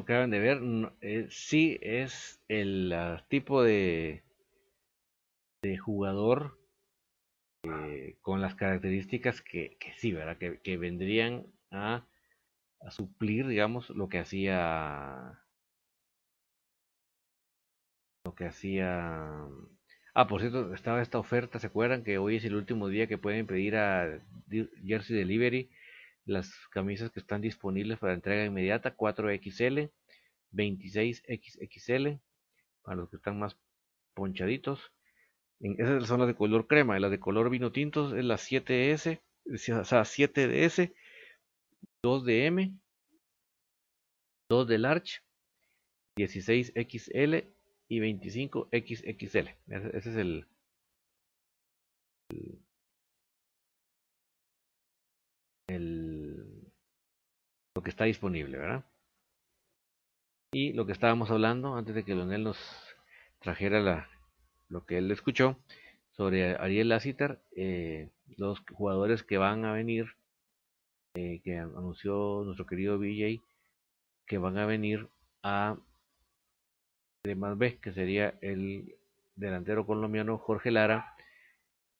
acaban de ver, no- eh, sí es el ah, tipo de, de jugador eh, con las características que, sí, ¿verdad? Que, vendrían a, suplir, digamos, lo que hacía, lo que hacía... Ah, por cierto, estaba esta oferta, ¿se acuerdan que hoy es el último día que pueden pedir a Jersey Delivery? Las camisas que están disponibles para entrega inmediata 4XL, 26XXL, para los que están más ponchaditos. En- esas son las de color crema, y las de color vino tintos es la 7S, o sea, 7DS, 2DM, 2 de large, 16XL y 25XXL. Ese, es el- lo que está disponible, ¿verdad? Y lo que estábamos hablando antes de que Leonel nos trajera la, lo que él escuchó sobre Ariel Lassiter, eh, los jugadores que van a venir, eh, que anunció nuestro querido BJ, que van a venir a de más B, que sería el delantero colombiano Jorge Lara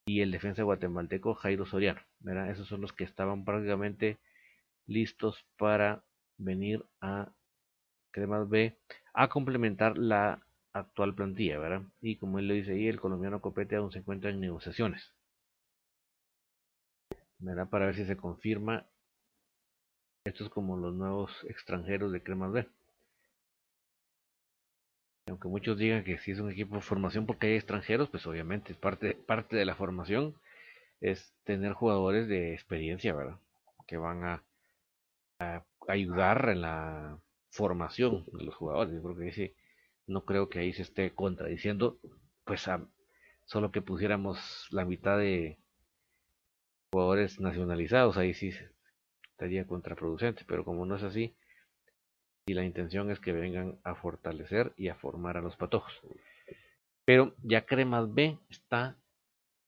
y el defensa guatemalteco Jairo Soriano. ¿verdad? Esos son los que estaban prácticamente listos para venir a Cremas B a complementar la actual plantilla, ¿verdad? Y como él lo dice ahí, el colombiano Copete aún se encuentra en negociaciones, ¿verdad? Para ver si se confirma estos como los nuevos extranjeros de Cremas B. Aunque muchos digan que si es un equipo de formación porque hay extranjeros, pues obviamente parte, parte de la formación es tener jugadores de experiencia, ¿verdad? Que van a ayudar en la formación de los jugadores. Yo creo que ese, no creo que ahí se esté contradiciendo, pues a, solo que pusiéramos la mitad de jugadores nacionalizados, ahí sí estaría contraproducente, pero como no es así, y la intención es que vengan a fortalecer y a formar a los patojos. Pero ya Cremas B está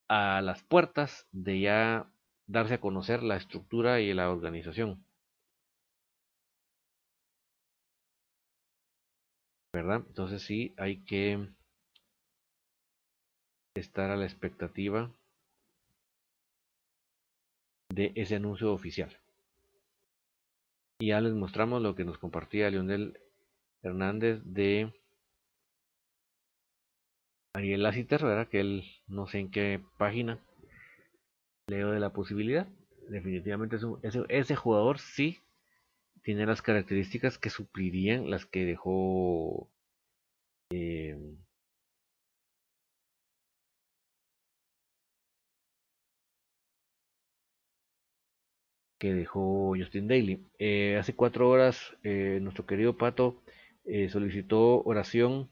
a las puertas de ya darse a conocer la estructura y la organización. ¿Verdad? Entonces sí hay que estar a la expectativa de ese anuncio oficial. Y ya les mostramos lo que nos compartía Leonel Hernández de Ariel Lassiter, ¿verdad? Que él no sé en qué página leo de la posibilidad. Definitivamente es un- ese, ese jugador sí tiene las características que suplirían las que dejó eh, que dejó Justin Daly. Eh, hace cuatro horas eh, nuestro querido Pato eh, solicitó oración.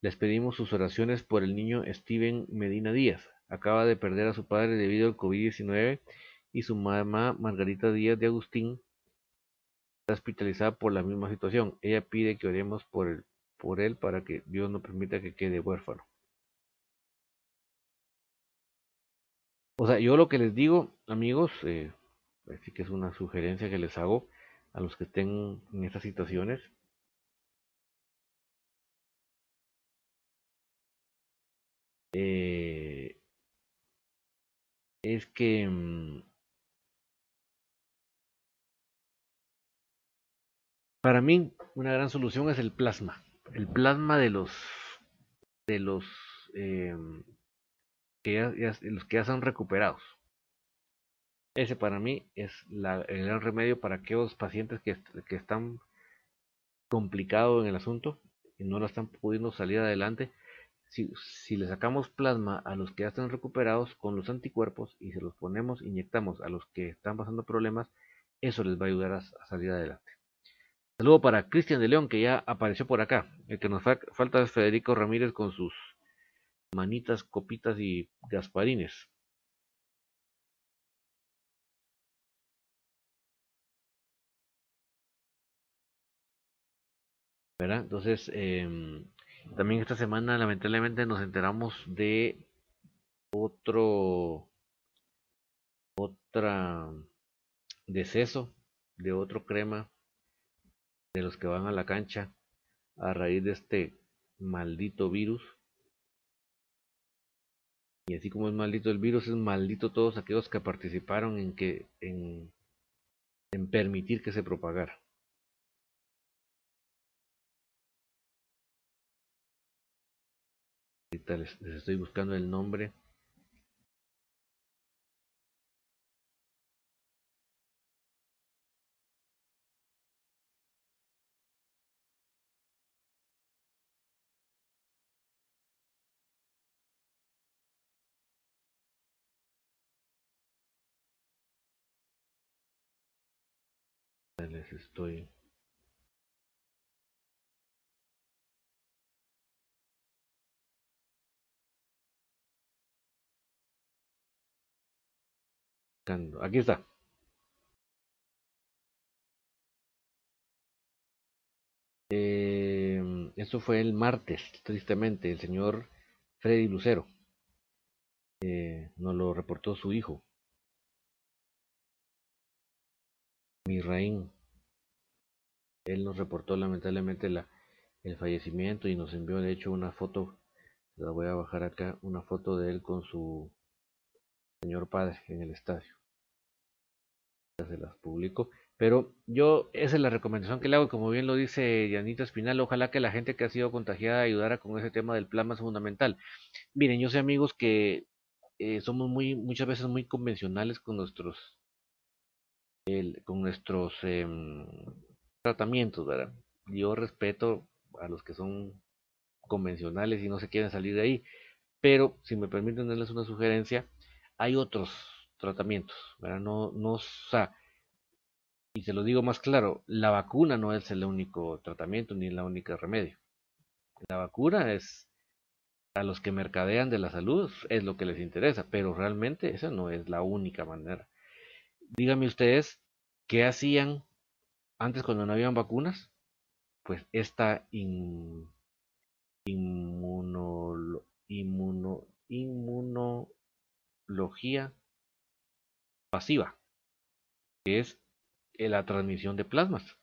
Les pedimos sus oraciones por el niño Steven Medina Díaz. Acaba de perder a su padre debido al COVID-19 y su mamá Margarita Díaz de Agustín está hospitalizada por la misma situación. Ella pide que oremos por, el, para que Dios no permita que quede huérfano. O sea, yo lo que les digo, amigos, eh, así que es una sugerencia que les hago a los que estén en estas situaciones. Eh, es que para mí una gran solución es el plasma, el plasma de los de los eh, que ya, los que ya son recuperados. Ese para mí es la, el gran remedio para aquellos pacientes que, que están complicados en el asunto y no lo están pudiendo salir adelante. Si, si, le sacamos plasma a los que ya están recuperados con los anticuerpos y se los ponemos, inyectamos a los que están pasando problemas, eso les va a ayudar a, salir adelante. Saludo para Cristian de León, que ya apareció por acá. El que nos falta es Federico Ramírez con sus manitas, copitas y gasparines. Entonces, em, también esta semana lamentablemente nos enteramos de otro, otra deceso de otro crema de los que van a la cancha a raíz de este maldito virus. Y así como es maldito el virus, es maldito todos aquellos que participaron en que en, en permitir que se propagara. les, estoy buscando el nombre. Estoy Aquí está. Eh, esto fue el martes, tristemente, el señor Freddy Lucero. Eh, nos lo reportó su hijo. Misraín. Él nos reportó lamentablemente la, el fallecimiento y nos envió de hecho una foto, la voy a bajar acá, una foto de él con su señor padre en el estadio. Ya se las publico. Pero yo, esa es la recomendación que le hago, como bien lo dice Yanita Espinal, ojalá que la gente que ha sido contagiada ayudara con ese tema del plasma fundamental. Miren, yo sé amigos que eh, somos muy, muchas veces muy convencionales con nuestros, con nuestros em, tratamientos, ¿verdad? Yo respeto a los que son convencionales y no se quieren salir de ahí, pero si me permiten darles una sugerencia, hay otros tratamientos, ¿verdad? No, no, o sea, y se lo digo más claro, la vacuna no es el único tratamiento ni el único remedio. La vacuna es a los que mercadean de la salud, es lo que les interesa, pero realmente esa no es la única manera. Díganme ustedes, ¿qué hacían antes cuando no habían vacunas? Pues esta in, inmuno, inmuno, inmuno, logía pasiva, que es eh, la transmisión de plasmas.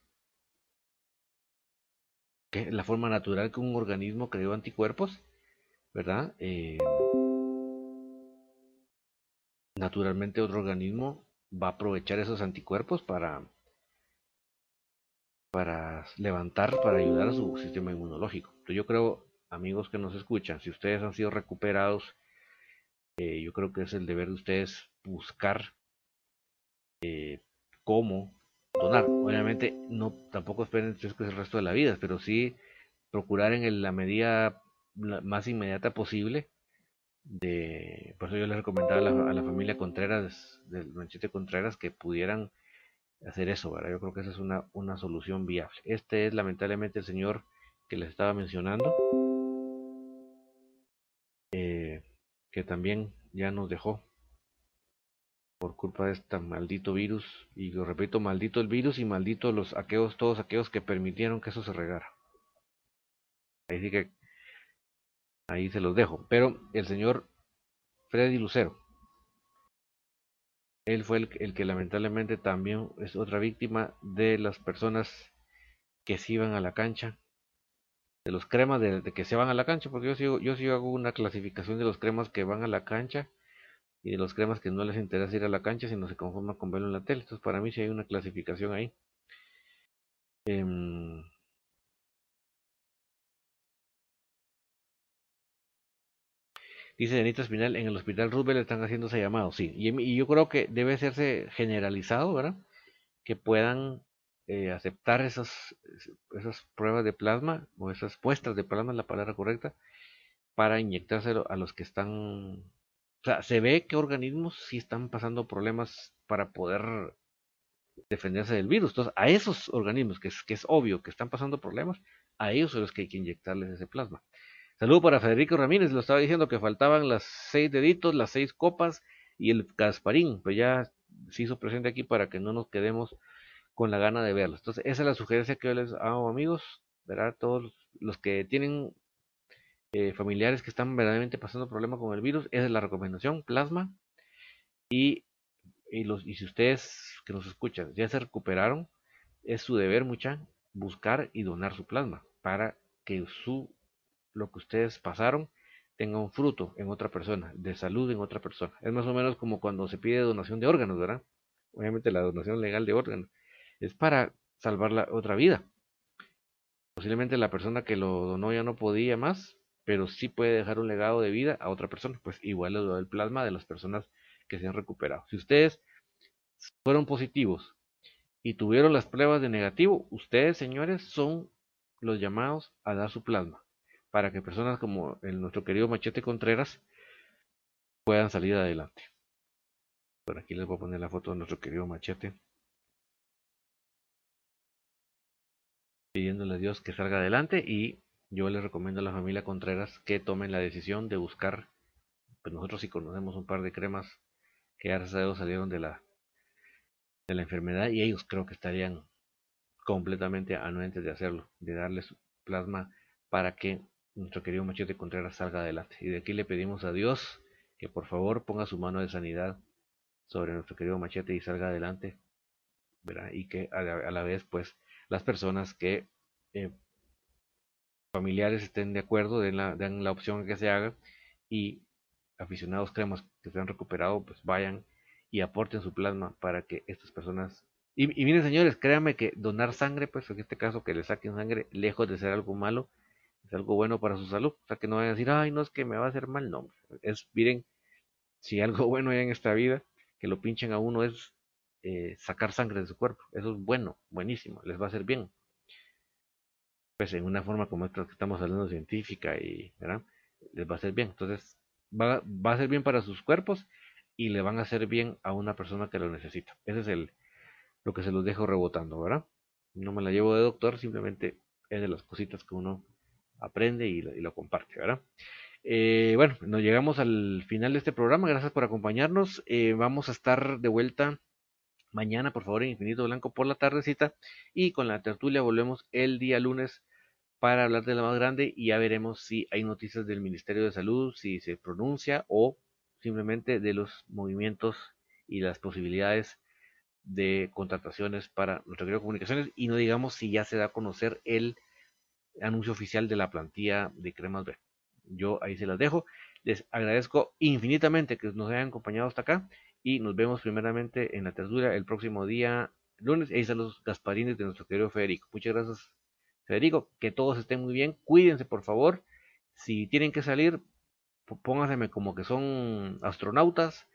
Que es la forma natural que un organismo creó anticuerpos, ¿verdad? Eh, naturalmente otro organismo va a aprovechar esos anticuerpos para para levantar, para ayudar a su sistema inmunológico. Entonces yo creo, amigos que nos escuchan, si ustedes han sido recuperados eh, yo creo que es el deber de ustedes buscar eh, cómo donar. Obviamente no tampoco esperen que es el resto de la vida, pero sí procurar en la medida más inmediata posible por eso yo les recomendaba a la, familia Contreras del Manchete Contreras que pudieran hacer eso, ¿verdad? Yo creo que esa es una, una solución viable. Este es lamentablemente el señor que les estaba mencionando. Eh, que también ya nos dejó por culpa de este maldito virus y lo repito maldito el virus y maldito los aquellos todos aquellos que permitieron que eso se regara Ahí sí que ahí se los dejo. Pero el señor Freddy Lucero, él fue el, que lamentablemente también es otra víctima de las personas que se iban a la cancha, de los cremas de, que se van a la cancha, porque yo sigo, yo hago una clasificación de los cremas que van a la cancha y de los cremas que no les interesa ir a la cancha, sino se conforman con verlo en la tele. Entonces, para mí sí hay una clasificación ahí. Em, dice Denita Espinal, en el hospital Roosevelt están haciendo ese llamado, sí. Y, yo creo que debe hacerse generalizado, ¿verdad? Que puedan eh, aceptar esas, pruebas de plasma, o esas muestras de plasma, la palabra correcta, para inyectárselo a los que están o sea, se ve que organismos sí están pasando problemas para poder defenderse del virus. Entonces, a esos organismos, que es, que es obvio que están pasando problemas, a ellos son los que hay que inyectarles ese plasma. Saludo para Federico Ramírez, lo estaba diciendo que faltaban las seis deditos, las seis copas y el Gasparín, pues ya se hizo presente aquí para que no nos quedemos con la gana de verlo. Entonces, esa es la sugerencia que yo les hago, amigos, ¿verdad? Todos los que tienen eh, familiares que están verdaderamente pasando problemas con el virus, esa es la recomendación, plasma. Y, y si ustedes que nos escuchan ya se recuperaron, es su deber, mucha, buscar y donar su plasma para que su, lo que ustedes pasaron tenga un fruto en otra persona, de salud en otra persona. Es más o menos como cuando se pide donación de órganos, ¿verdad? Obviamente la donación legal de órganos es para salvar la otra vida. Posiblemente la persona que lo donó ya no podía más, pero sí puede dejar un legado de vida a otra persona, pues igual lo el plasma de las personas que se han recuperado. Si ustedes fueron positivos y tuvieron las pruebas de negativo, ustedes, señores, son los llamados a dar su plasma para que personas como el, nuestro querido Machete Contreras puedan salir adelante. Por aquí les voy a poner la foto de nuestro querido Machete. Pidiéndole a Dios que salga adelante y yo les recomiendo a la familia Contreras que tomen la decisión de buscar, pues nosotros sí conocemos un par de cremas que gracias a Dios salieron de la, de la enfermedad y ellos creo que estarían completamente anuentes de hacerlo, de darles plasma para que nuestro querido Machete Contreras salga adelante. Y de aquí le pedimos a Dios que por favor ponga su mano de sanidad sobre nuestro querido Machete y salga adelante. Y que a la, vez pues las personas que eh, familiares estén de acuerdo, den la, den la opción que se haga y aficionados cremas que se han recuperado, pues vayan y aporten su plasma para que estas personas... Y, miren señores, créanme que donar sangre, pues en este caso que le saquen sangre, lejos de ser algo malo, es algo bueno para su salud. O sea, que no vayan a decir, ay, no es que me va a hacer mal, no. Es, miren, si algo [laughs] bueno hay en esta vida, que lo pinchen a uno es eh, sacar sangre de su cuerpo. Eso es bueno, buenísimo, les va a hacer bien pues en una forma como esta que estamos hablando científica y ¿verdad? les va a hacer bien. Entonces va, va a ser bien para sus cuerpos y le van a hacer bien a una persona que lo necesita. Ese es el lo que se los dejo rebotando, ¿verdad? No me la llevo de doctor, simplemente es de las cositas que uno aprende y, lo comparte, ¿verdad? Eh, bueno, nos llegamos al final de este programa. Gracias por acompañarnos. Eh, vamos a estar de vuelta mañana, por favor, en Infinito Blanco por la tardecita. Y con la tertulia volvemos el día lunes para hablar de la más grande y ya veremos si hay noticias del Ministerio de Salud, si se pronuncia o simplemente de los movimientos y las posibilidades de contrataciones para nuestra querida comunicaciones y no digamos si ya se da a conocer el anuncio oficial de la plantilla de Cremas B. Yo ahí se las dejo. Les agradezco infinitamente que nos hayan acompañado hasta acá y nos vemos primeramente en la tertulia el próximo día lunes. Ahí están los Gasparines de nuestro querido Federico. Muchas gracias Federico, que todos estén muy bien, cuídense por favor, si tienen que salir, pónganseme como que son astronautas,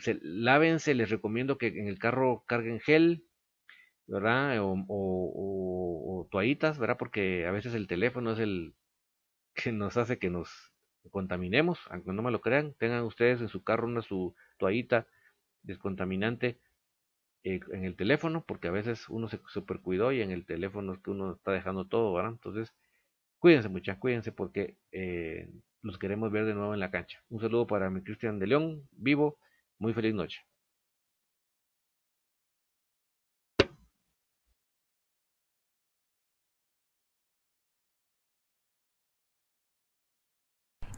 se, lávense, les recomiendo que en el carro carguen gel, ¿verdad? O, toallitas, ¿verdad? Porque a veces el teléfono es el que nos hace que nos contaminemos, aunque no me lo crean, tengan ustedes en su carro una su toallita descontaminante eh, en el teléfono, porque a veces uno se super cuidó y en el teléfono es que uno está dejando todo, ¿verdad? Entonces, cuídense muchachos, cuídense porque eh, los queremos ver de nuevo en la cancha. Un saludo para mi Cristian de León, vivo, muy feliz noche.